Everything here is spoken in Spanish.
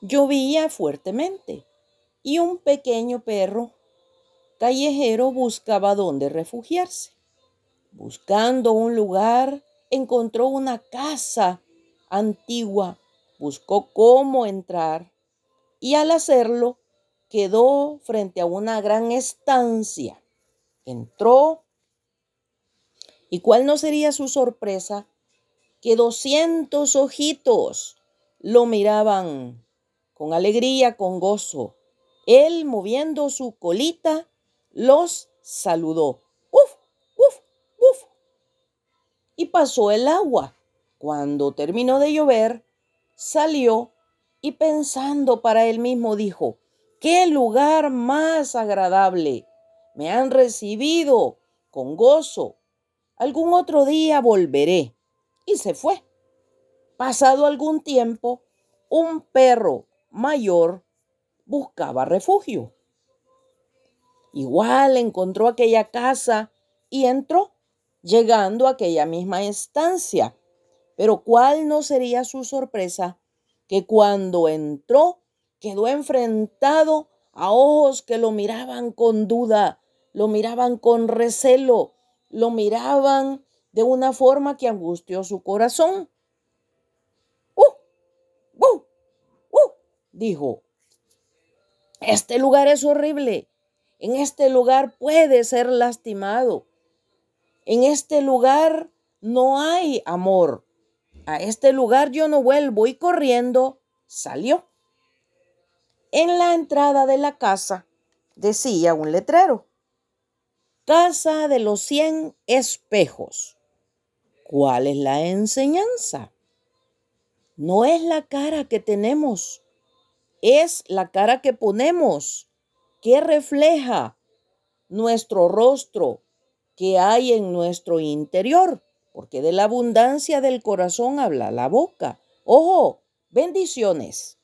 llovía fuertemente y un pequeño perro callejero buscaba dónde refugiarse. Buscando un lugar, encontró una casa antigua, buscó cómo entrar y al hacerlo quedó frente a una gran estancia. Entró y cuál no sería su sorpresa que doscientos ojitos lo miraban con alegría, con gozo. Él moviendo su colita los saludó. ¡Uf! ¡Uf! ¡Uf! Y pasó el agua. Cuando terminó de llover, salió y pensando para él mismo dijo, ¡qué lugar más agradable! Me han recibido con gozo. Algún otro día volveré. Y se fue. Pasado algún tiempo, un perro mayor buscaba refugio. Igual encontró aquella casa y entró, llegando a aquella misma estancia. Pero cuál no sería su sorpresa que cuando entró quedó enfrentado a ojos que lo miraban con duda, lo miraban con recelo, lo miraban de una forma que angustió su corazón. Dijo. Este lugar es horrible. En este lugar puede ser lastimado. En este lugar no hay amor. A este lugar yo no vuelvo y corriendo salió. En la entrada de la casa decía un letrero. Casa de los cien espejos. ¿Cuál es la enseñanza? No es la cara que tenemos, es la cara que ponemos ¿Qué refleja nuestro rostro que hay en nuestro interior, porque de la abundancia del corazón habla la boca. Ojo, bendiciones.